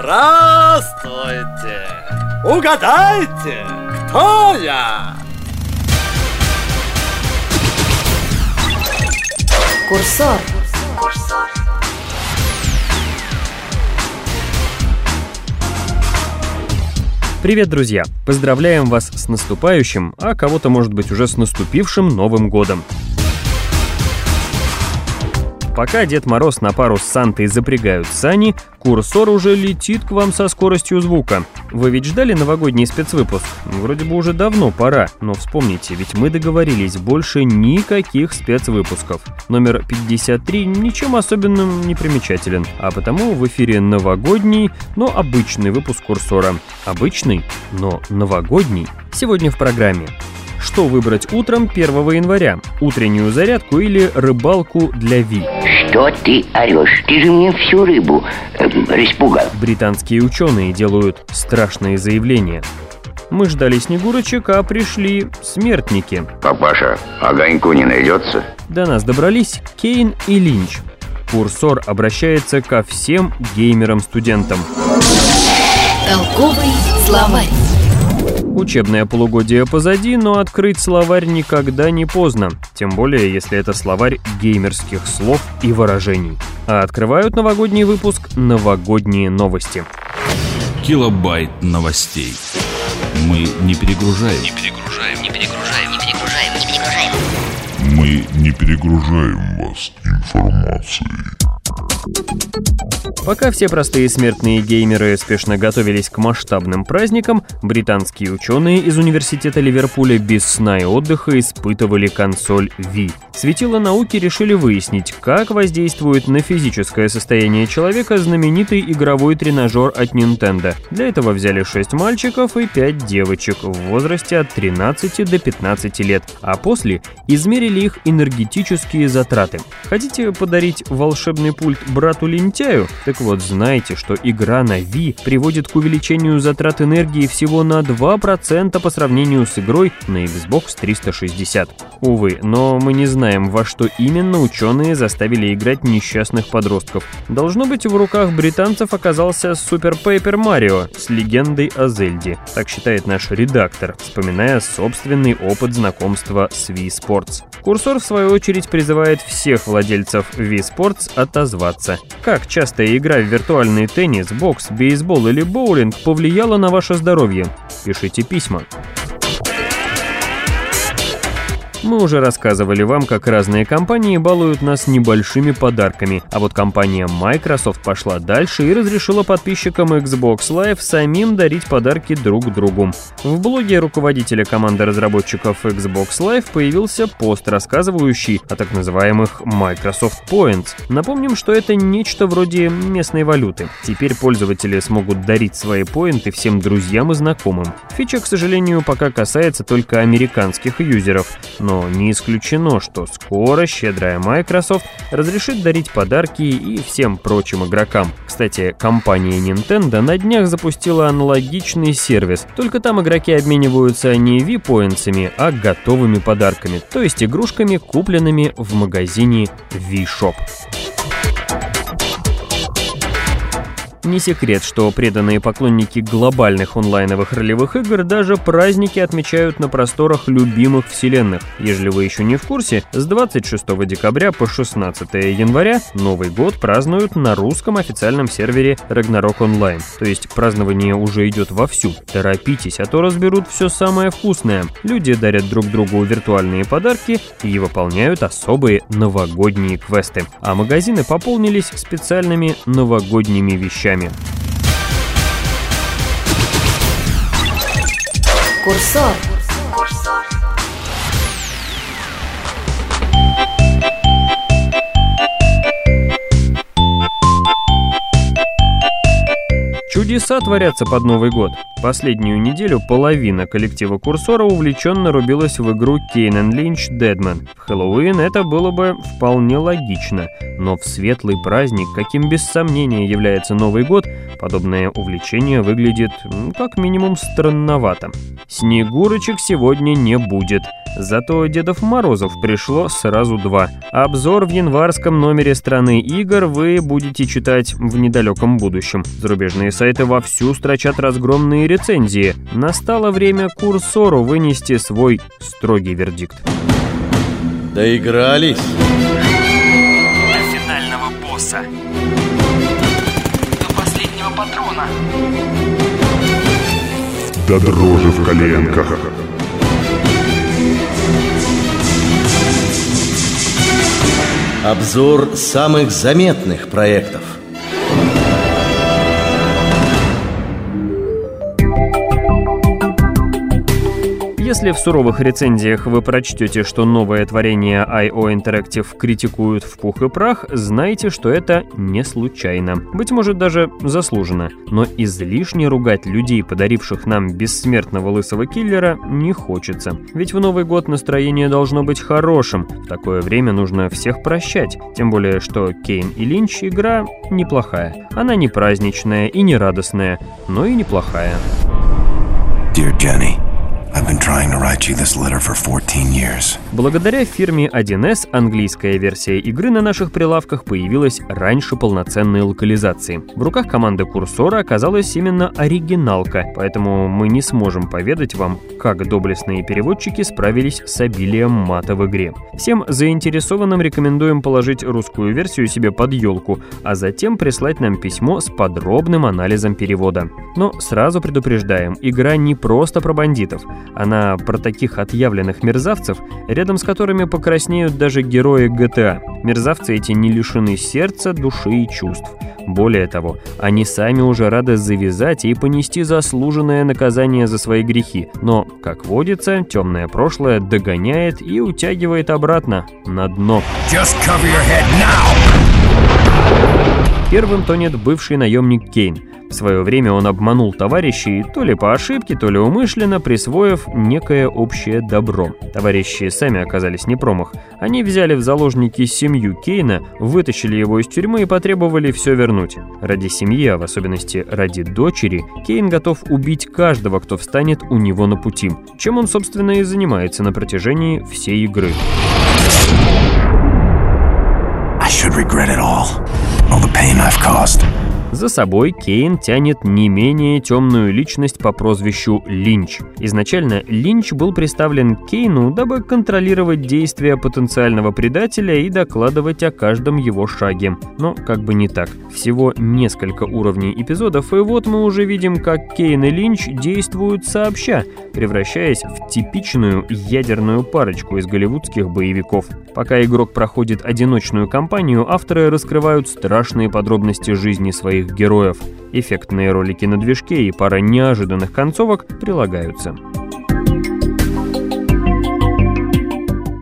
Здравствуйте! Угадайте, кто я? Курсор. Привет, друзья! Поздравляем вас с наступающим, а кого-то, может быть, уже с наступившим Новым годом. Пока Дед Мороз на пару с Сантой запрягают сани, курсор уже летит к вам со скоростью звука. Вы ведь ждали новогодний спецвыпуск? Вроде бы уже давно пора, но вспомните, ведь мы договорились, больше никаких спецвыпусков. Номер 53 ничем особенным не примечателен, а потому в эфире новогодний, но обычный выпуск курсора. Обычный, но новогодний. Сегодня в программе. Что выбрать утром 1 января? Утреннюю зарядку или рыбалку для Ви? Что ты орешь? Ты же мне всю рыбу э, распугал. Британские ученые делают страшные заявления. Мы ждали снегурочек, а пришли смертники. Папаша, огоньку не найдется? До нас добрались Кейн и Линч. Курсор обращается ко всем геймерам-студентам. Толковый словарь. Учебное полугодие позади, но открыть словарь никогда не поздно, тем более если это словарь геймерских слов и выражений. А открывают новогодний выпуск «Новогодние новости». Килобайт новостей. Мы не перегружаем. Не перегружаем, не перегружаем, не перегружаем, не перегружаем. Мы не перегружаем вас информацией. Пока все простые смертные геймеры спешно готовились к масштабным праздникам, британские ученые из университета Ливерпуля без сна и отдыха испытывали консоль Wii. Светила науки решили выяснить, как воздействует на физическое состояние человека знаменитый игровой тренажер от Nintendo. Для этого взяли 6 мальчиков и 5 девочек в возрасте от 13 до 15 лет, а после измерили их энергетические затраты. Хотите подарить волшебный пульт брату-лентяю? Так вот, знайте, что игра на Wii приводит к увеличению затрат энергии всего на 2% по сравнению с игрой на Xbox 360. Увы, но мы не знаем, во что именно ученые заставили играть несчастных подростков. Должно быть, в руках британцев оказался Super Paper Mario с легендой о Зельде. Так считает наш редактор, вспоминая собственный опыт знакомства с Wii Sports. Курсор, в свою очередь, призывает всех владельцев Wii Sports отозваться. Как частая игра в виртуальный теннис, бокс, бейсбол или боулинг повлияла на ваше здоровье? Пишите письма. Мы уже рассказывали вам, как разные компании балуют нас небольшими подарками, а вот компания Microsoft пошла дальше и разрешила подписчикам Xbox Live самим дарить подарки друг другу. В блоге руководителя команды разработчиков Xbox Live появился пост, рассказывающий о так называемых Microsoft Points. Напомним, что это нечто вроде местной валюты. Теперь пользователи смогут дарить свои поинты всем друзьям и знакомым. Фича, к сожалению, пока касается только американских юзеров, но не исключено, что скоро щедрая Microsoft разрешит дарить подарки и всем прочим игрокам. Кстати, компания Nintendo на днях запустила аналогичный сервис, только там игроки обмениваются не V-поинтсами, а готовыми подарками, то есть игрушками, купленными в магазине V-Shop. Не секрет, что преданные поклонники глобальных онлайновых ролевых игр даже праздники отмечают на просторах любимых вселенных. Если вы еще не в курсе, с 26 декабря по 16 января Новый год празднуют на русском официальном сервере Ragnarok Online. То есть празднование уже идет вовсю. Торопитесь, а то разберут все самое вкусное. Люди дарят друг другу виртуальные подарки и выполняют особые новогодние квесты. А магазины пополнились специальными новогодними вещами. Курсор. Чудеса творятся под Новый год. Последнюю неделю половина коллектива Курсора увлеченно рубилась в игру Кейнен Линч Дедман. В Хэллоуин это было бы вполне логично, но в светлый праздник, каким без сомнения является Новый год, подобное увлечение выглядит м, как минимум странновато. Снегурочек сегодня не будет. Зато Дедов Морозов пришло сразу два. Обзор в январском номере страны игр вы будете читать в недалеком будущем. Зарубежные сайты вовсю строчат разгромные рецензии. Настало время курсору вынести свой строгий вердикт. Доигрались. До финального босса. До последнего патрона. До дрожи в коленках. Обзор самых заметных проектов. Если в суровых рецензиях вы прочтете, что новое творение IO Interactive критикуют в пух и прах, знайте, что это не случайно. Быть может, даже заслуженно. Но излишне ругать людей, подаривших нам бессмертного лысого киллера, не хочется. Ведь в Новый год настроение должно быть хорошим. В такое время нужно всех прощать. Тем более, что Кейн и Линч игра неплохая. Она не праздничная и не радостная, но и неплохая. Dear Jenny, Благодаря фирме 1С английская версия игры на наших прилавках появилась раньше полноценной локализации. В руках команды курсора оказалась именно оригиналка, поэтому мы не сможем поведать вам, как доблестные переводчики справились с обилием мата в игре. Всем заинтересованным рекомендуем положить русскую версию себе под елку, а затем прислать нам письмо с подробным анализом перевода. Но сразу предупреждаем, игра не просто про бандитов, она про таких отъявленных мерзавцев, рядом с которыми покраснеют даже герои GTA. Мерзавцы эти не лишены сердца, души и чувств. Более того, они сами уже рады завязать и понести заслуженное наказание за свои грехи. Но, как водится, темное прошлое догоняет и утягивает обратно, на дно. Just cover your head now! Первым тонет бывший наемник Кейн. В свое время он обманул товарищей, то ли по ошибке, то ли умышленно, присвоив некое общее добро. Товарищи сами оказались не промах. Они взяли в заложники семью Кейна, вытащили его из тюрьмы и потребовали все вернуть. Ради семьи, а в особенности ради дочери, Кейн готов убить каждого, кто встанет у него на пути. Чем он, собственно, и занимается на протяжении всей игры. I should regret it all. All the pain I've caused. За собой Кейн тянет не менее темную личность по прозвищу Линч. Изначально Линч был представлен Кейну, дабы контролировать действия потенциального предателя и докладывать о каждом его шаге. Но как бы не так. Всего несколько уровней эпизодов, и вот мы уже видим, как Кейн и Линч действуют сообща, превращаясь в типичную ядерную парочку из голливудских боевиков. Пока игрок проходит одиночную кампанию, авторы раскрывают страшные подробности жизни своих героев. Эффектные ролики на движке и пара неожиданных концовок прилагаются.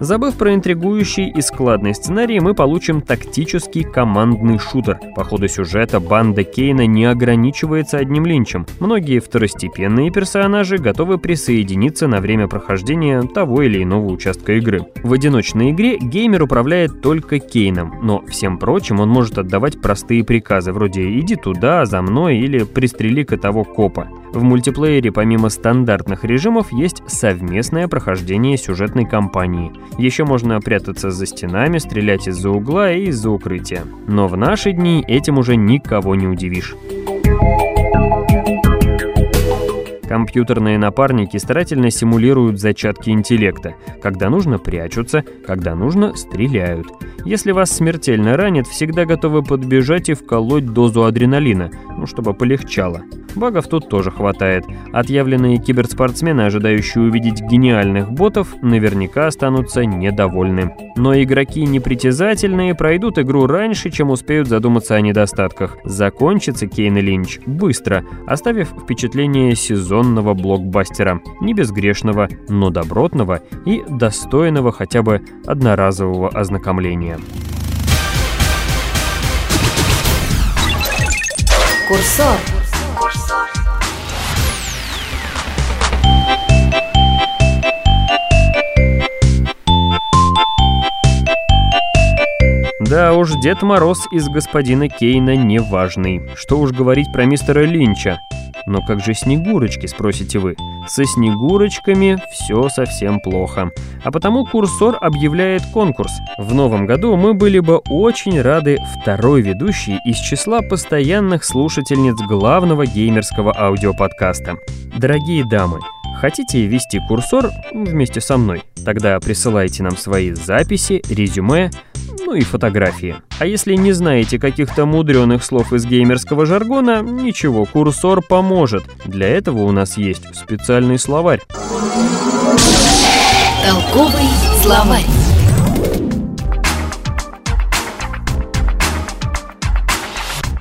Забыв про интригующий и складный сценарий, мы получим тактический командный шутер. По ходу сюжета банда Кейна не ограничивается одним линчем. Многие второстепенные персонажи готовы присоединиться на время прохождения того или иного участка игры. В одиночной игре геймер управляет только Кейном, но всем прочим он может отдавать простые приказы, вроде «иди туда, за мной» или «пристрели-ка того копа». В мультиплеере помимо стандартных режимов есть совместное прохождение сюжетной кампании. Еще можно прятаться за стенами, стрелять из-за угла и из-за укрытия. Но в наши дни этим уже никого не удивишь. Компьютерные напарники старательно симулируют зачатки интеллекта. Когда нужно, прячутся, когда нужно, стреляют. Если вас смертельно ранит, всегда готовы подбежать и вколоть дозу адреналина, ну, чтобы полегчало. Багов тут тоже хватает. Отъявленные киберспортсмены, ожидающие увидеть гениальных ботов, наверняка останутся недовольны. Но игроки непритязательные пройдут игру раньше, чем успеют задуматься о недостатках. Закончится Кейн и Линч быстро, оставив впечатление сезонного блокбастера. Не безгрешного, но добротного и достойного хотя бы одноразового ознакомления. Курсор. Да уж, Дед Мороз из господина Кейна неважный. Что уж говорить про мистера Линча. Но как же Снегурочки, спросите вы? со снегурочками все совсем плохо. А потому курсор объявляет конкурс. В новом году мы были бы очень рады второй ведущей из числа постоянных слушательниц главного геймерского аудиоподкаста. Дорогие дамы, Хотите вести курсор вместе со мной? Тогда присылайте нам свои записи, резюме, ну и фотографии. А если не знаете каких-то мудреных слов из геймерского жаргона, ничего, курсор поможет. Для этого у нас есть специальный словарь. Толковый словарь.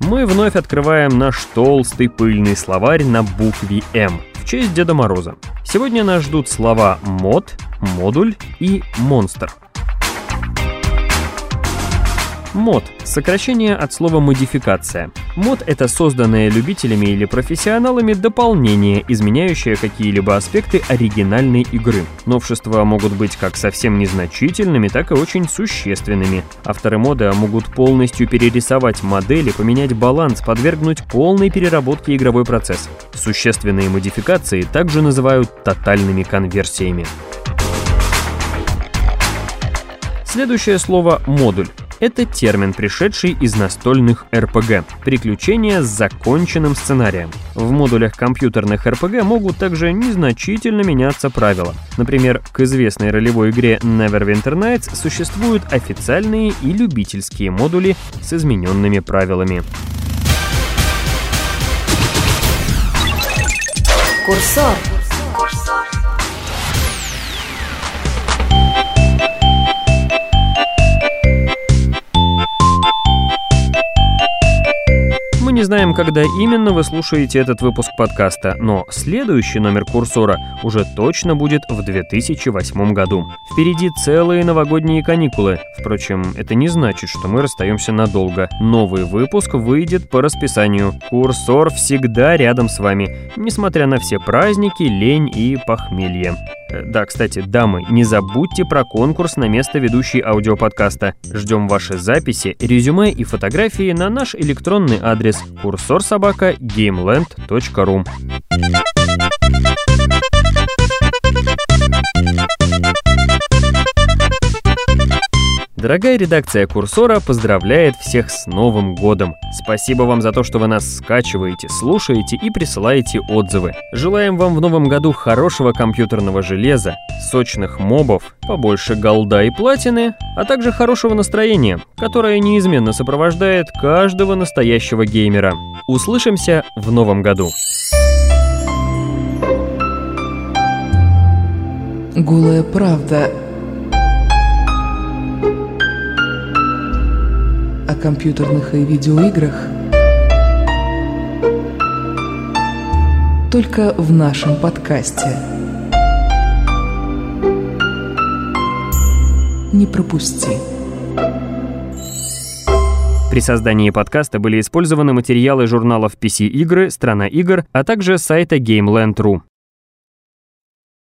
Мы вновь открываем наш толстый пыльный словарь на букве «М» в честь Деда Мороза. Сегодня нас ждут слова «мод», «модуль» и «монстр». Мод – сокращение от слова «модификация». Мод – это созданное любителями или профессионалами дополнение, изменяющее какие-либо аспекты оригинальной игры. Новшества могут быть как совсем незначительными, так и очень существенными. Авторы мода могут полностью перерисовать модели, поменять баланс, подвергнуть полной переработке игровой процесс. Существенные модификации также называют тотальными конверсиями. Следующее слово «модуль». Это термин, пришедший из настольных РПГ – приключения с законченным сценарием. В модулях компьютерных РПГ могут также незначительно меняться правила. Например, к известной ролевой игре Neverwinter Nights существуют официальные и любительские модули с измененными правилами. Курсор. Знаем, когда именно вы слушаете этот выпуск подкаста, но следующий номер курсора уже точно будет в 2008 году. Впереди целые новогодние каникулы. Впрочем, это не значит, что мы расстаемся надолго. Новый выпуск выйдет по расписанию. Курсор всегда рядом с вами, несмотря на все праздники, лень и похмелье. Э, Да, кстати, дамы, не забудьте про конкурс на место ведущей аудиоподкаста. Ждем ваши записи, резюме и фотографии на наш электронный адрес курсорсобака gameland.ru Дорогая редакция Курсора поздравляет всех с Новым годом. Спасибо вам за то, что вы нас скачиваете, слушаете и присылаете отзывы. Желаем вам в новом году хорошего компьютерного железа, сочных мобов, побольше голда и платины, а также хорошего настроения, которое неизменно сопровождает каждого настоящего геймера. Услышимся в новом году. Голая правда о компьютерных и видеоиграх только в нашем подкасте. Не пропусти. При создании подкаста были использованы материалы журналов PC Игры, Страна игр, а также сайта GameLand.ru.